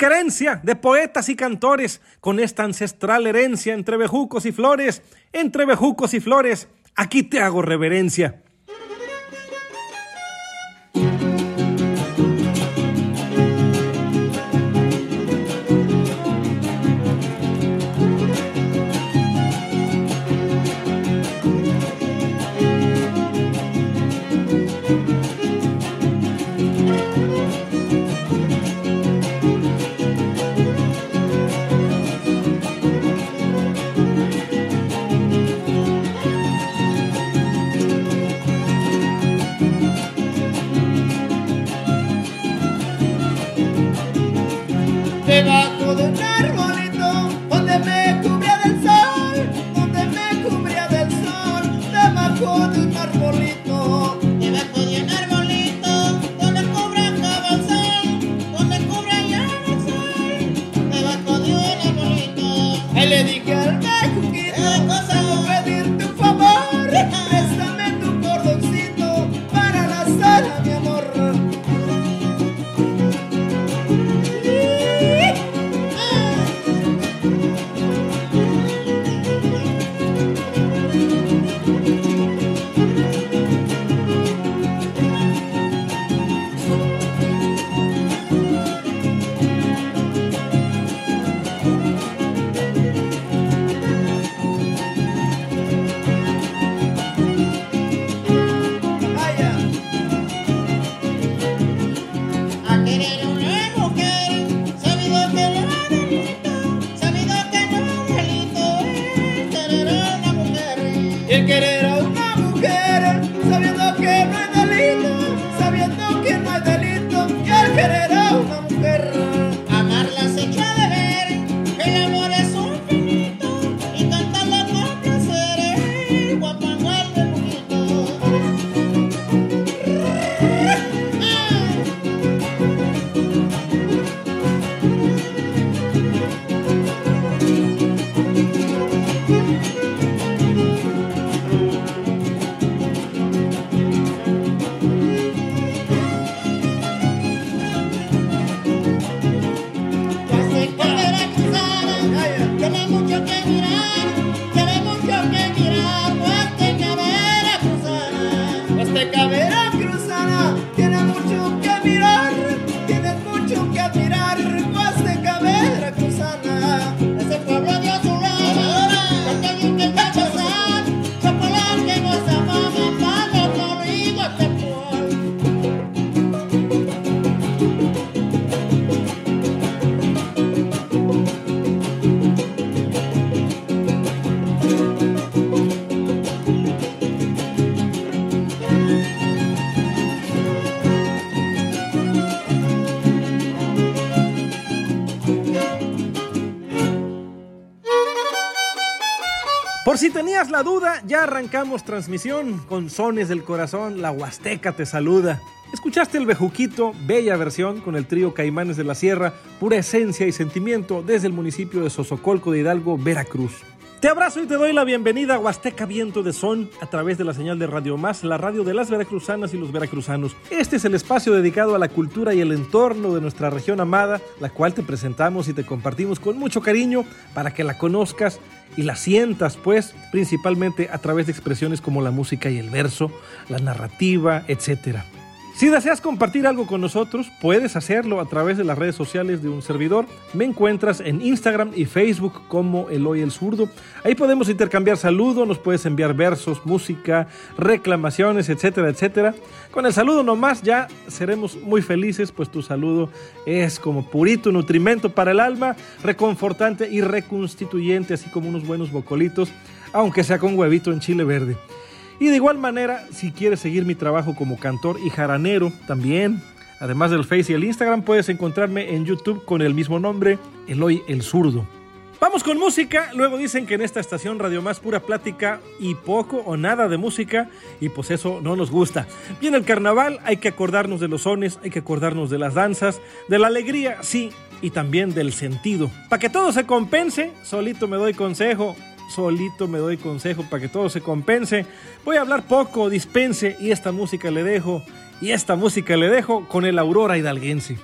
Querencia, de poetas y cantores, con esta ancestral herencia entre bejucos y flores, entre bejucos y flores, aquí te hago reverencia. La duda, ya arrancamos transmisión con sones del corazón, la Huasteca te saluda. Escuchaste el Bejuquito, bella versión con el trío Caimanes de la Sierra, pura esencia y sentimiento desde el municipio de Sosocolco de Hidalgo, Veracruz. Te abrazo y te doy la bienvenida a Huasteca Viento de Son a través de la señal de Radio Más, la radio de las veracruzanas y los veracruzanos. Este es el espacio dedicado a la cultura y el entorno de nuestra región amada, la cual te presentamos y te compartimos con mucho cariño para que la conozcas y la sientas, pues, principalmente a través de expresiones como la música y el verso, la narrativa, etcétera. Si deseas compartir algo con nosotros, puedes hacerlo a través de las redes sociales de un servidor. Me encuentras en Instagram y Facebook como Eloy el Zurdo. Ahí podemos intercambiar saludos, nos puedes enviar versos, música, reclamaciones, etcétera, etcétera. Con el saludo nomás ya seremos muy felices, pues tu saludo es como purito nutrimento para el alma, reconfortante y reconstituyente, así como unos buenos bocolitos, aunque sea con huevito en chile verde. Y de igual manera, si quieres seguir mi trabajo como cantor y jaranero, también, además del Face y el Instagram, puedes encontrarme en YouTube con el mismo nombre, Eloy el Zurdo. Vamos con música. Luego dicen que en esta estación Radio Más pura plática y poco o nada de música y pues eso no nos gusta. Viene el carnaval, hay que acordarnos de los sones, hay que acordarnos de las danzas, de la alegría, sí, y también del sentido. Para que todo se compense, solito me doy consejo. Solito me doy consejo para que todo se compense. Voy a hablar poco, dispense y esta música le dejo. Y esta música le dejo con el Aurora Hidalguense.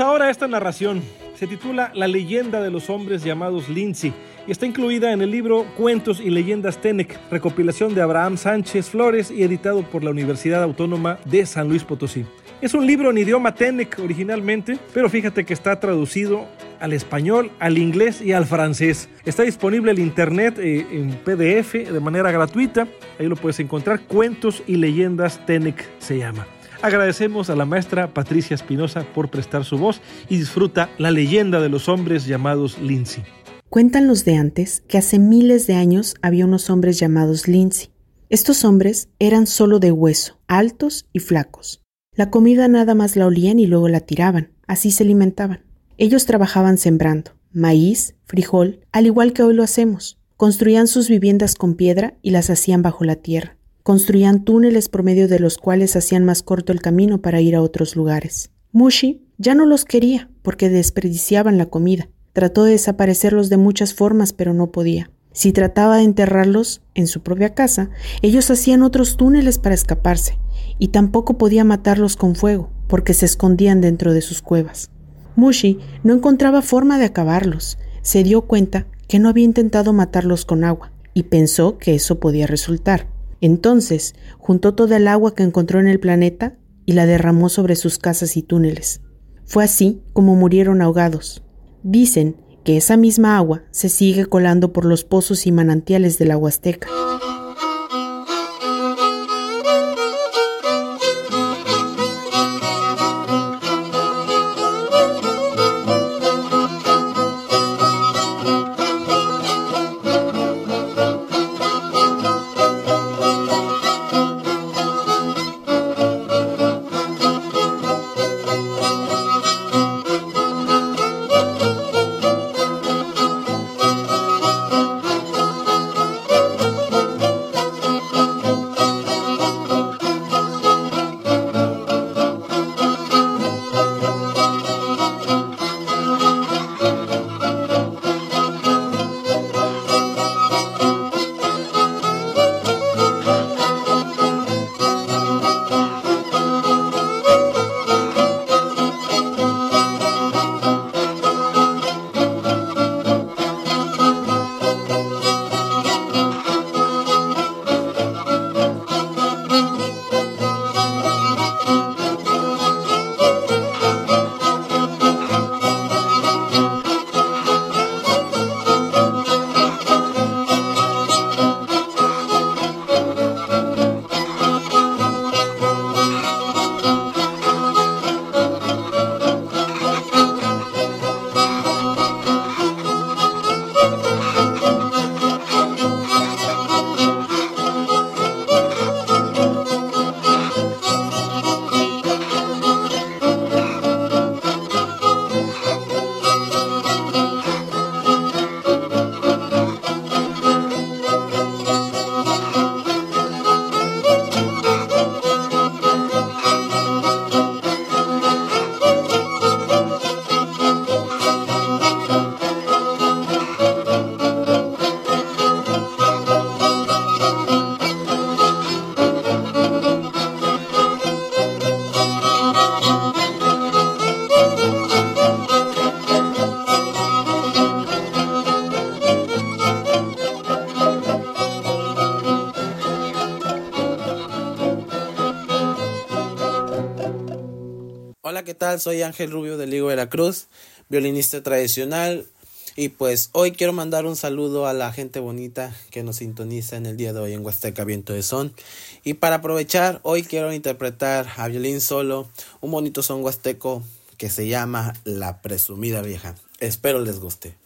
Ahora esta narración. Se titula La leyenda de los hombres llamados Lindsay y está incluida en el libro Cuentos y leyendas Tenec, recopilación de Abraham Sánchez Flores y editado por la Universidad Autónoma de San Luis Potosí. Es un libro en idioma Tenec originalmente, pero fíjate que está traducido al español, al inglés y al francés. Está disponible en internet eh, en PDF de manera gratuita. Ahí lo puedes encontrar. Cuentos y leyendas Tenec se llama. Agradecemos a la maestra Patricia Espinosa por prestar su voz y disfruta la leyenda de los hombres llamados Lindsay. Cuentan los de antes que hace miles de años había unos hombres llamados Lindsay. Estos hombres eran solo de hueso, altos y flacos. La comida nada más la olían y luego la tiraban, así se alimentaban. Ellos trabajaban sembrando maíz, frijol, al igual que hoy lo hacemos. Construían sus viviendas con piedra y las hacían bajo la tierra. Construían túneles por medio de los cuales hacían más corto el camino para ir a otros lugares. Mushi ya no los quería porque desperdiciaban la comida. Trató de desaparecerlos de muchas formas, pero no podía. Si trataba de enterrarlos en su propia casa, ellos hacían otros túneles para escaparse, y tampoco podía matarlos con fuego, porque se escondían dentro de sus cuevas. Mushi no encontraba forma de acabarlos. Se dio cuenta que no había intentado matarlos con agua, y pensó que eso podía resultar. Entonces juntó toda el agua que encontró en el planeta y la derramó sobre sus casas y túneles. Fue así como murieron ahogados. Dicen que esa misma agua se sigue colando por los pozos y manantiales de la Huasteca. ¿Qué tal? Soy Ángel Rubio de Ligo Veracruz, violinista tradicional. Y pues hoy quiero mandar un saludo a la gente bonita que nos sintoniza en el día de hoy en Huasteca Viento de Son. Y para aprovechar, hoy quiero interpretar a violín solo un bonito son huasteco que se llama La Presumida Vieja. Espero les guste.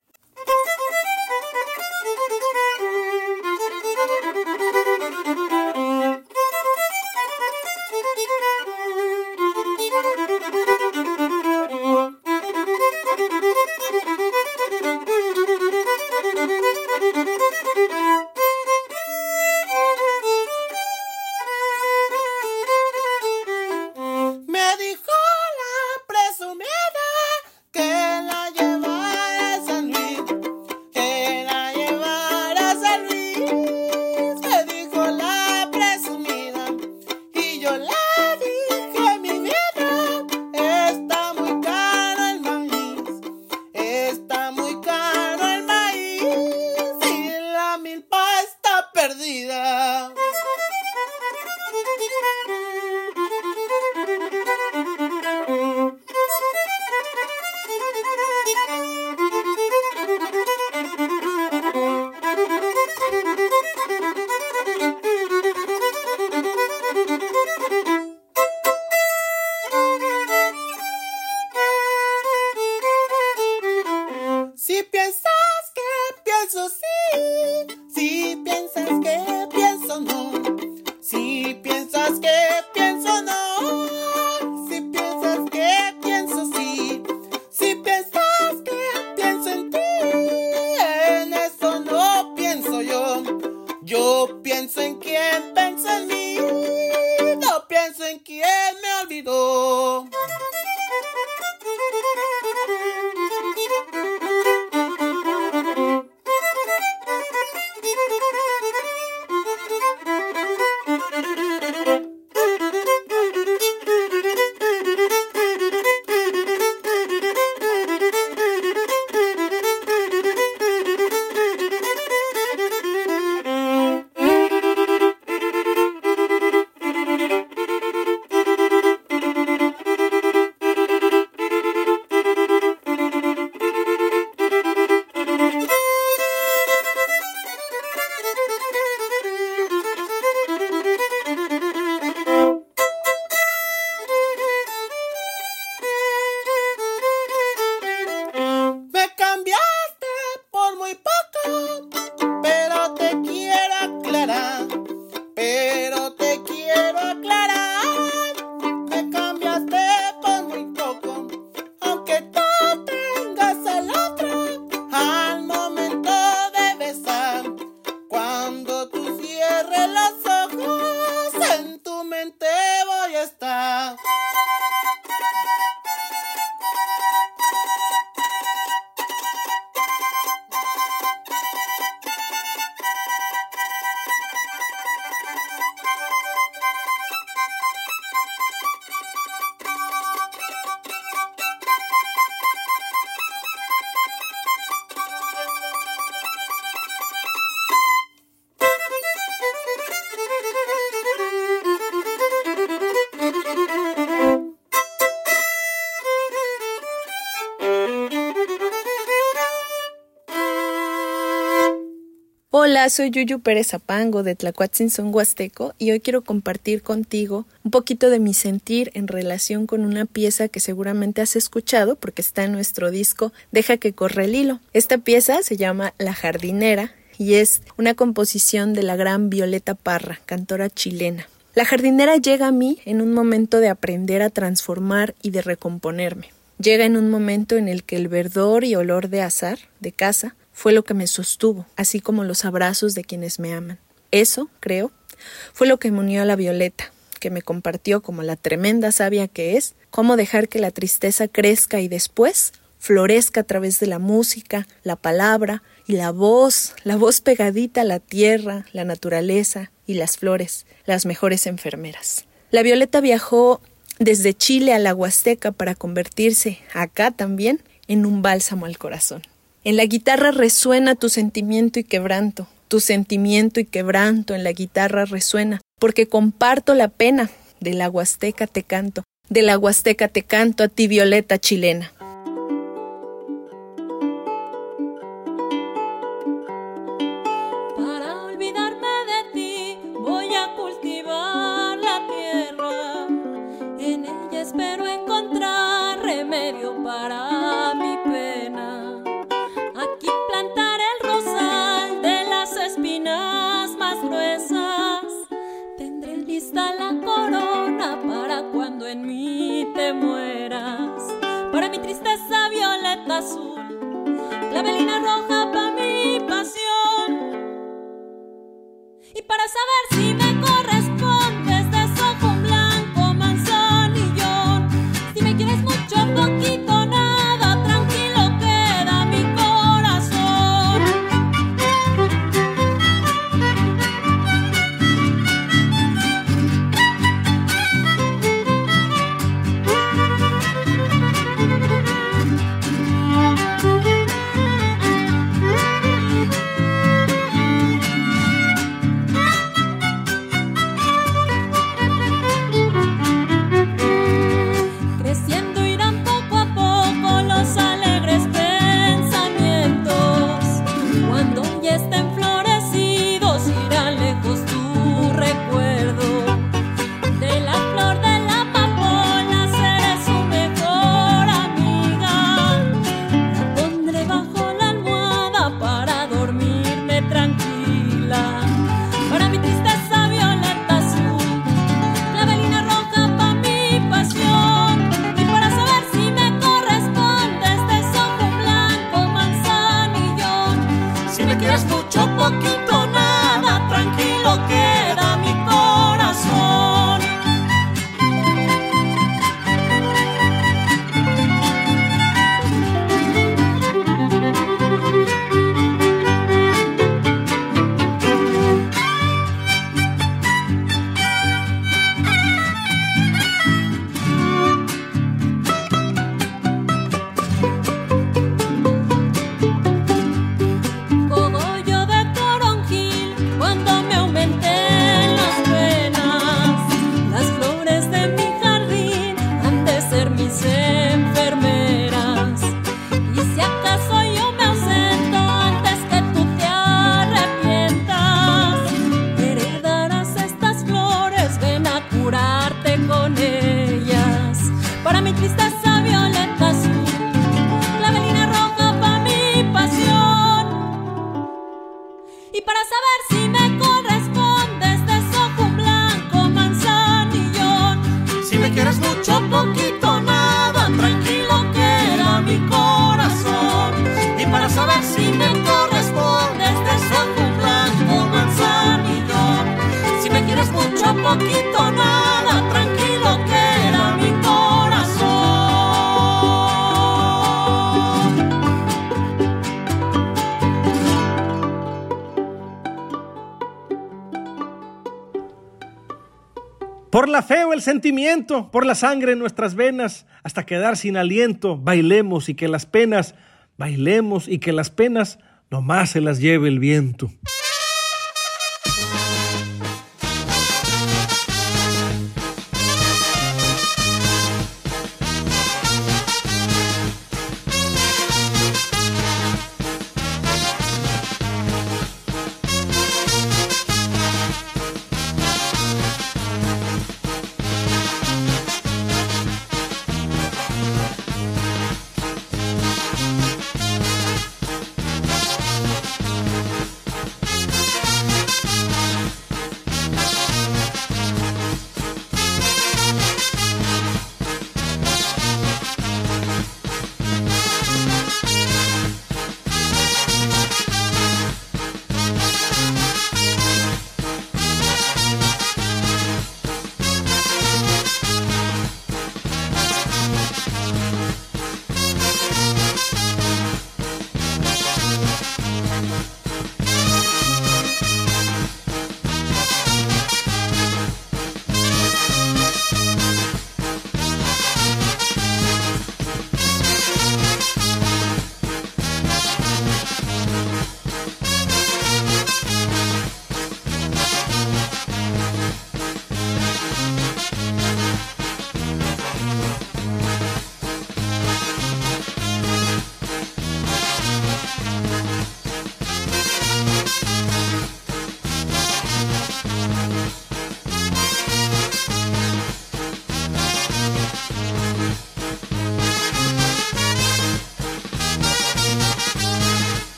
Pienso sí, si piensas que Cuando tú Hola, soy Yuyu Pérez Apango de Tlacuatzinson Huasteco y hoy quiero compartir contigo un poquito de mi sentir en relación con una pieza que seguramente has escuchado porque está en nuestro disco Deja que corre el hilo. Esta pieza se llama La jardinera y es una composición de la gran Violeta Parra, cantora chilena. La jardinera llega a mí en un momento de aprender a transformar y de recomponerme. Llega en un momento en el que el verdor y olor de azar de casa fue lo que me sostuvo, así como los abrazos de quienes me aman. Eso, creo, fue lo que me unió a la Violeta, que me compartió como la tremenda sabia que es, cómo dejar que la tristeza crezca y después florezca a través de la música, la palabra y la voz, la voz pegadita a la tierra, la naturaleza y las flores, las mejores enfermeras. La Violeta viajó desde Chile a la Huasteca para convertirse, acá también, en un bálsamo al corazón. En la guitarra resuena tu sentimiento y quebranto, tu sentimiento y quebranto en la guitarra resuena, porque comparto la pena, de la Huasteca te canto, de la Huasteca te canto a ti violeta chilena. Mueras. Para mi tristeza violeta azul, clavelina roja para mi pasión. Y para saber si me Por la fe o el sentimiento, por la sangre en nuestras venas, hasta quedar sin aliento, bailemos y que las penas, bailemos y que las penas nomás se las lleve el viento.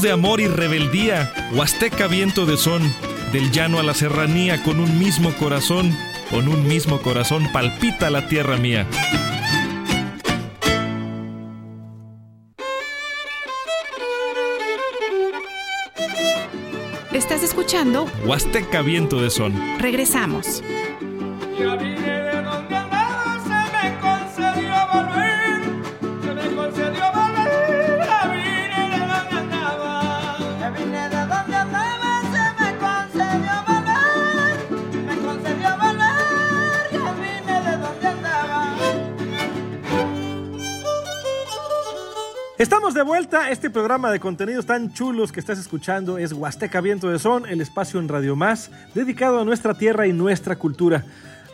Voz de amor y rebeldía, huasteca viento de son, del llano a la serranía, con un mismo corazón, con un mismo corazón palpita la tierra mía. Estás escuchando Huasteca viento de son. Regresamos. De vuelta. Este programa de contenidos tan chulos que estás escuchando es Huasteca Viento de Son, el espacio en Radio Más dedicado a nuestra tierra y nuestra cultura.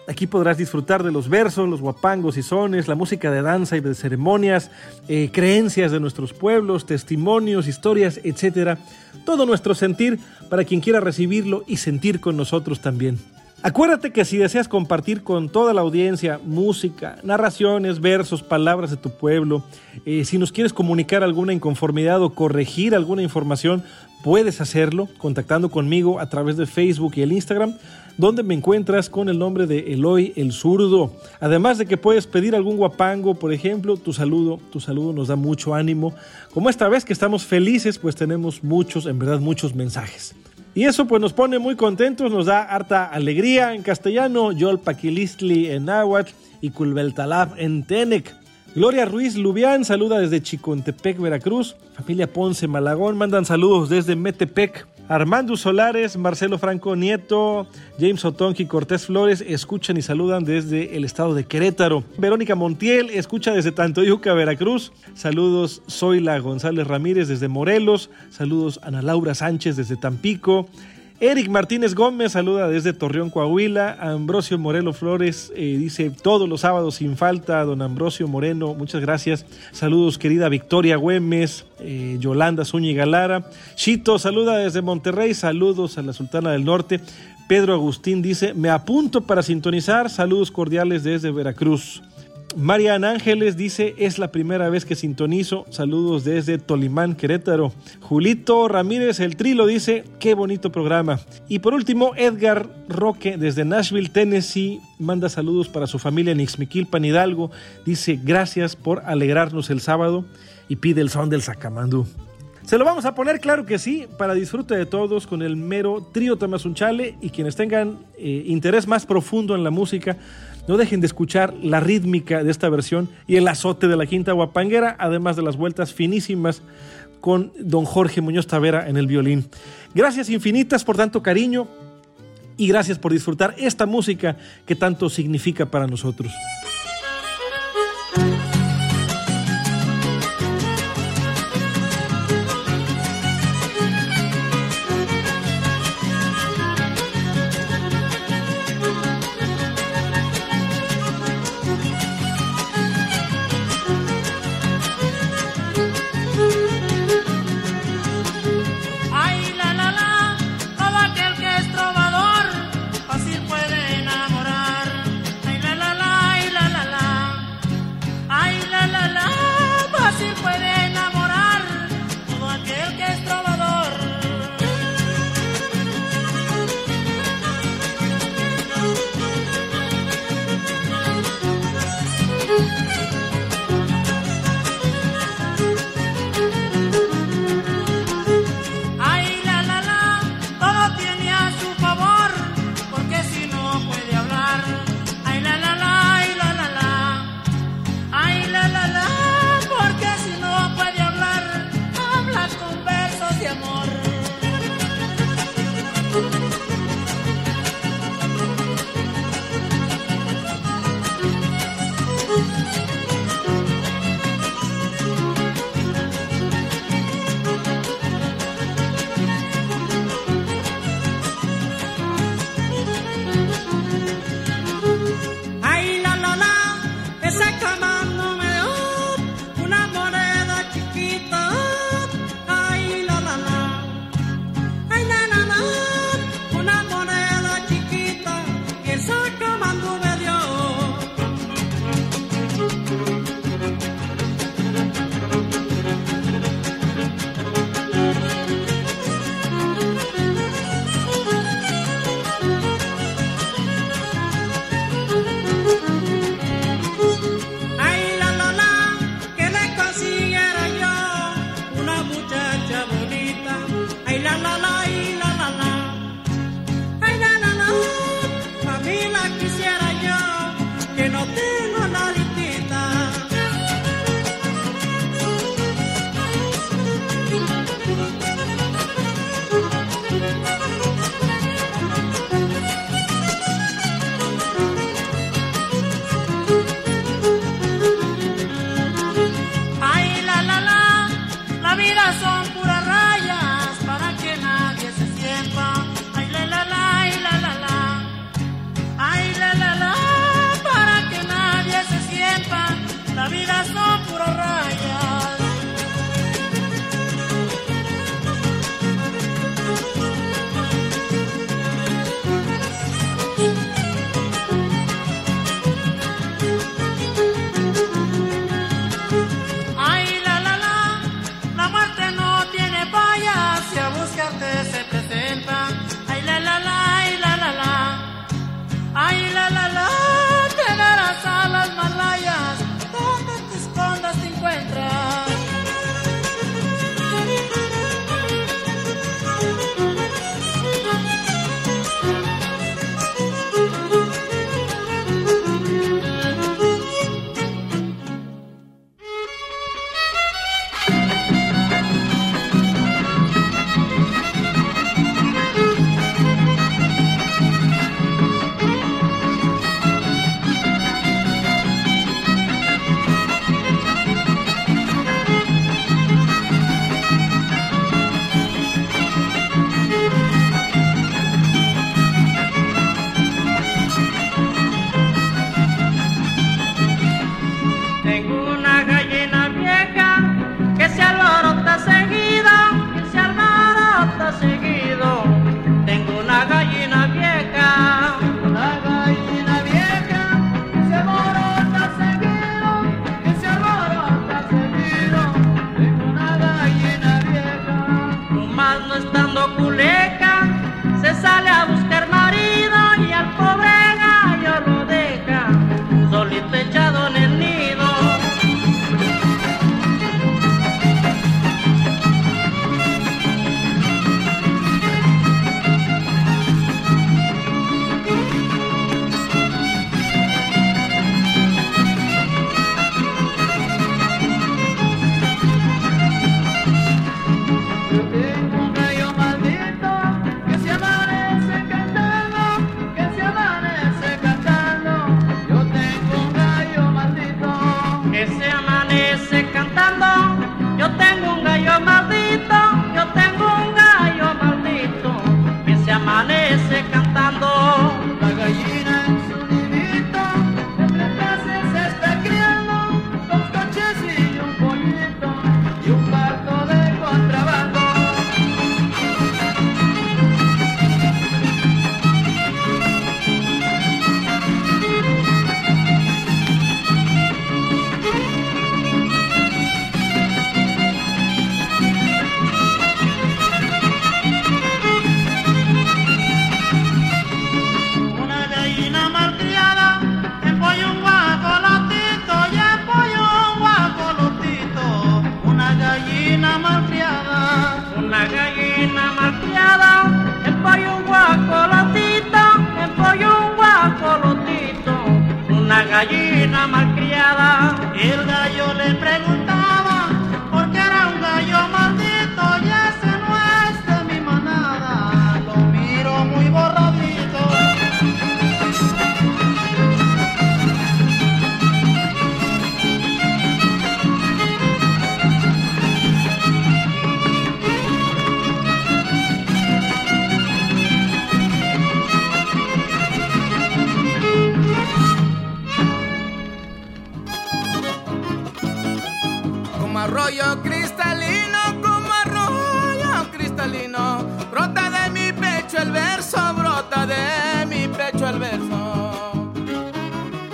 Aquí podrás disfrutar de los versos, los guapangos y sones, la música de danza y de ceremonias, eh, creencias de nuestros pueblos, testimonios, historias, etcétera. Todo nuestro sentir para quien quiera recibirlo y sentir con nosotros también. Acuérdate que si deseas compartir con toda la audiencia música, narraciones, versos, palabras de tu pueblo, eh, si nos quieres comunicar alguna inconformidad o corregir alguna información, puedes hacerlo contactando conmigo a través de Facebook y el Instagram, donde me encuentras con el nombre de Eloy el Zurdo. Además de que puedes pedir algún guapango, por ejemplo, tu saludo, tu saludo nos da mucho ánimo. Como esta vez que estamos felices, pues tenemos muchos, en verdad, muchos mensajes. Y eso pues nos pone muy contentos, nos da harta alegría en castellano, Yol Paquilistli en náhuatl y Culbeltalab en Tenec. Gloria Ruiz Lubián saluda desde Chicontepec, Veracruz. Familia Ponce Malagón mandan saludos desde Metepec. Armando Solares, Marcelo Franco Nieto, James Otonki Cortés Flores escuchan y saludan desde el estado de Querétaro. Verónica Montiel escucha desde Tantoyuca, Veracruz. Saludos Zoila González Ramírez desde Morelos. Saludos Ana Laura Sánchez desde Tampico. Eric Martínez Gómez saluda desde Torreón, Coahuila. Ambrosio Morelo Flores eh, dice todos los sábados sin falta. Don Ambrosio Moreno, muchas gracias. Saludos, querida Victoria Güemes, eh, Yolanda Zúñiga Lara. Chito saluda desde Monterrey. Saludos a la Sultana del Norte. Pedro Agustín dice: Me apunto para sintonizar. Saludos cordiales desde Veracruz. Marian Ángeles dice, es la primera vez que sintonizo. Saludos desde Tolimán, Querétaro. Julito Ramírez, el Trilo, dice, qué bonito programa. Y por último, Edgar Roque, desde Nashville, Tennessee, manda saludos para su familia en Ixmiquilpan, Hidalgo. Dice, gracias por alegrarnos el sábado y pide el son del sacamandú. Se lo vamos a poner, claro que sí, para disfrute de todos con el mero trío Tamazunchale y quienes tengan eh, interés más profundo en la música, no dejen de escuchar la rítmica de esta versión y el azote de la quinta guapanguera, además de las vueltas finísimas con don Jorge Muñoz Tavera en el violín. Gracias infinitas por tanto cariño y gracias por disfrutar esta música que tanto significa para nosotros.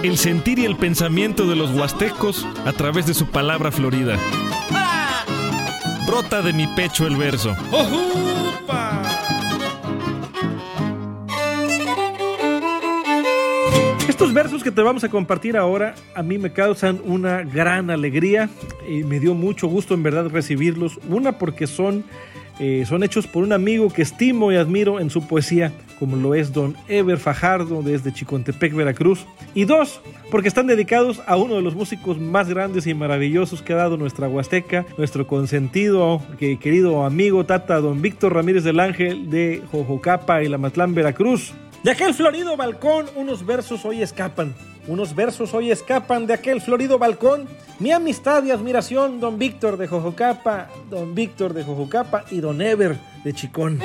el sentir y el pensamiento de los huastecos a través de su palabra florida. Brota de mi pecho el verso. Estos versos que te vamos a compartir ahora a mí me causan una gran alegría y me dio mucho gusto en verdad recibirlos. Una porque son eh, son hechos por un amigo que estimo y admiro en su poesía, como lo es don Ever Fajardo desde Chicontepec, Veracruz. Y dos, porque están dedicados a uno de los músicos más grandes y maravillosos que ha dado nuestra Huasteca, nuestro consentido, que, querido amigo Tata, don Víctor Ramírez del Ángel de Jojocapa y la Matlán, Veracruz. De aquel florido balcón unos versos hoy escapan. Unos versos hoy escapan de aquel florido balcón. Mi amistad y admiración, don Víctor de Jojocapa, don Víctor de Jojocapa y don Ever de Chicón.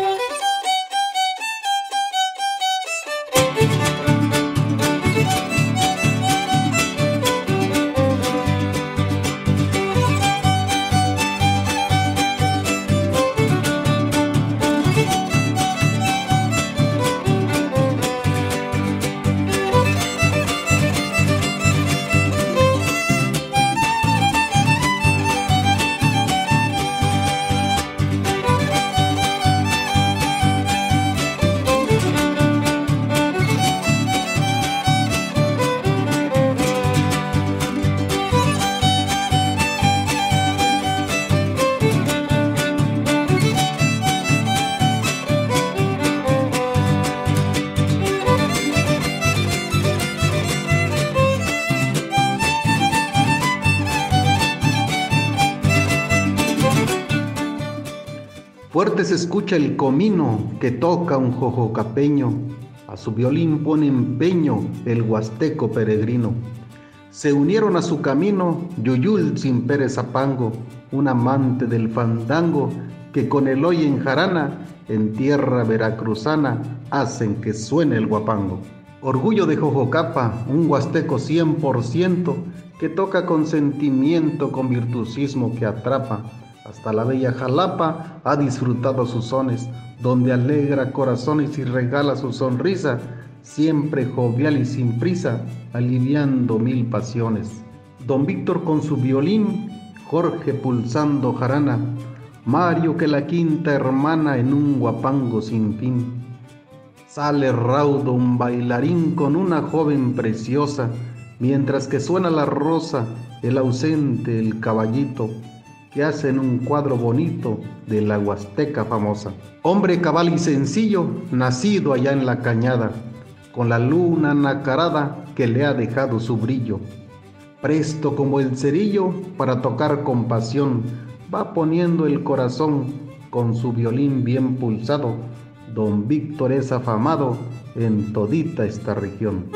Escucha el comino que toca un jojocapeño, a su violín pone empeño el huasteco peregrino. Se unieron a su camino Yuyul sin Pérez Zapango, un amante del fandango que con el hoy en jarana, en tierra veracruzana, hacen que suene el guapango. Orgullo de Jojocapa, un huasteco cien por ciento que toca con sentimiento, con virtuosismo que atrapa hasta la bella Jalapa ha disfrutado sus sones, donde alegra corazones y regala su sonrisa, siempre jovial y sin prisa, aliviando mil pasiones. Don Víctor con su violín, Jorge pulsando jarana, Mario que la quinta hermana en un guapango sin fin. Sale raudo un bailarín con una joven preciosa, mientras que suena la rosa, el ausente, el caballito, que hacen un cuadro bonito de la Huasteca famosa. Hombre cabal y sencillo, nacido allá en la cañada, con la luna nacarada que le ha dejado su brillo. Presto como el cerillo para tocar con pasión, va poniendo el corazón con su violín bien pulsado. Don Víctor es afamado en todita esta región.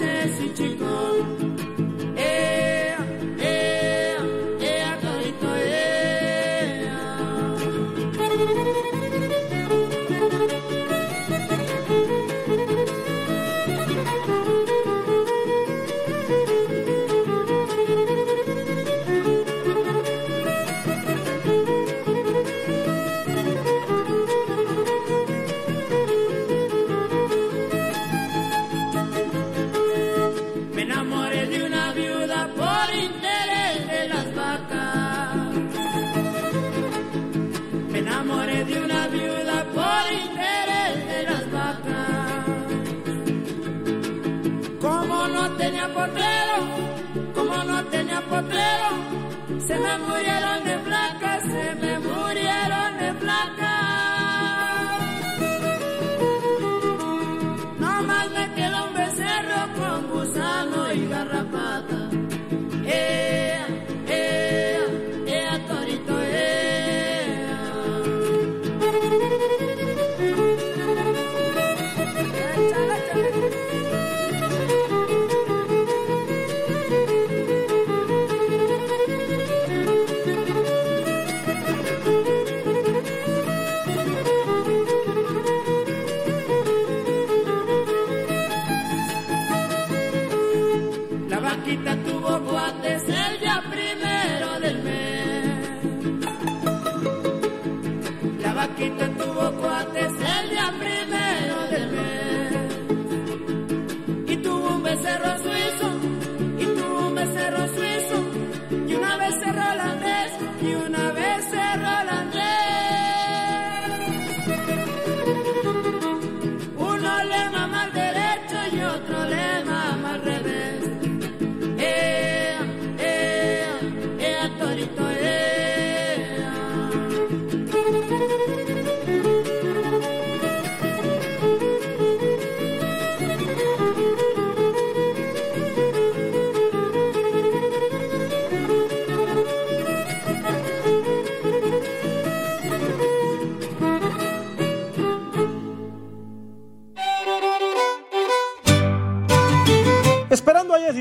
does potrero, se me murieron de flacas, se me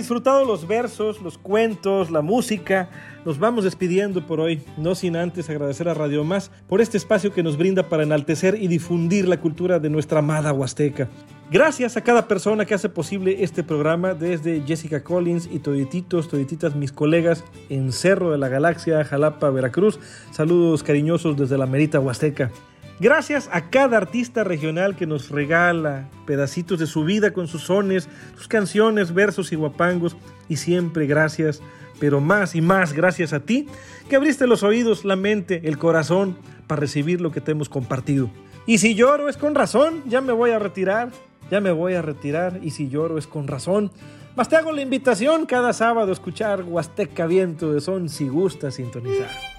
disfrutado los versos, los cuentos, la música. Nos vamos despidiendo por hoy, no sin antes agradecer a Radio Más por este espacio que nos brinda para enaltecer y difundir la cultura de nuestra amada Huasteca. Gracias a cada persona que hace posible este programa, desde Jessica Collins y todititos, todititas mis colegas en Cerro de la Galaxia, Jalapa, Veracruz. Saludos cariñosos desde la Merita Huasteca. Gracias a cada artista regional que nos regala pedacitos de su vida con sus sones, sus canciones, versos y guapangos. Y siempre gracias, pero más y más gracias a ti, que abriste los oídos, la mente, el corazón para recibir lo que te hemos compartido. Y si lloro es con razón, ya me voy a retirar, ya me voy a retirar. Y si lloro es con razón. Más te hago la invitación cada sábado a escuchar Huasteca Viento de Son si gusta sintonizar.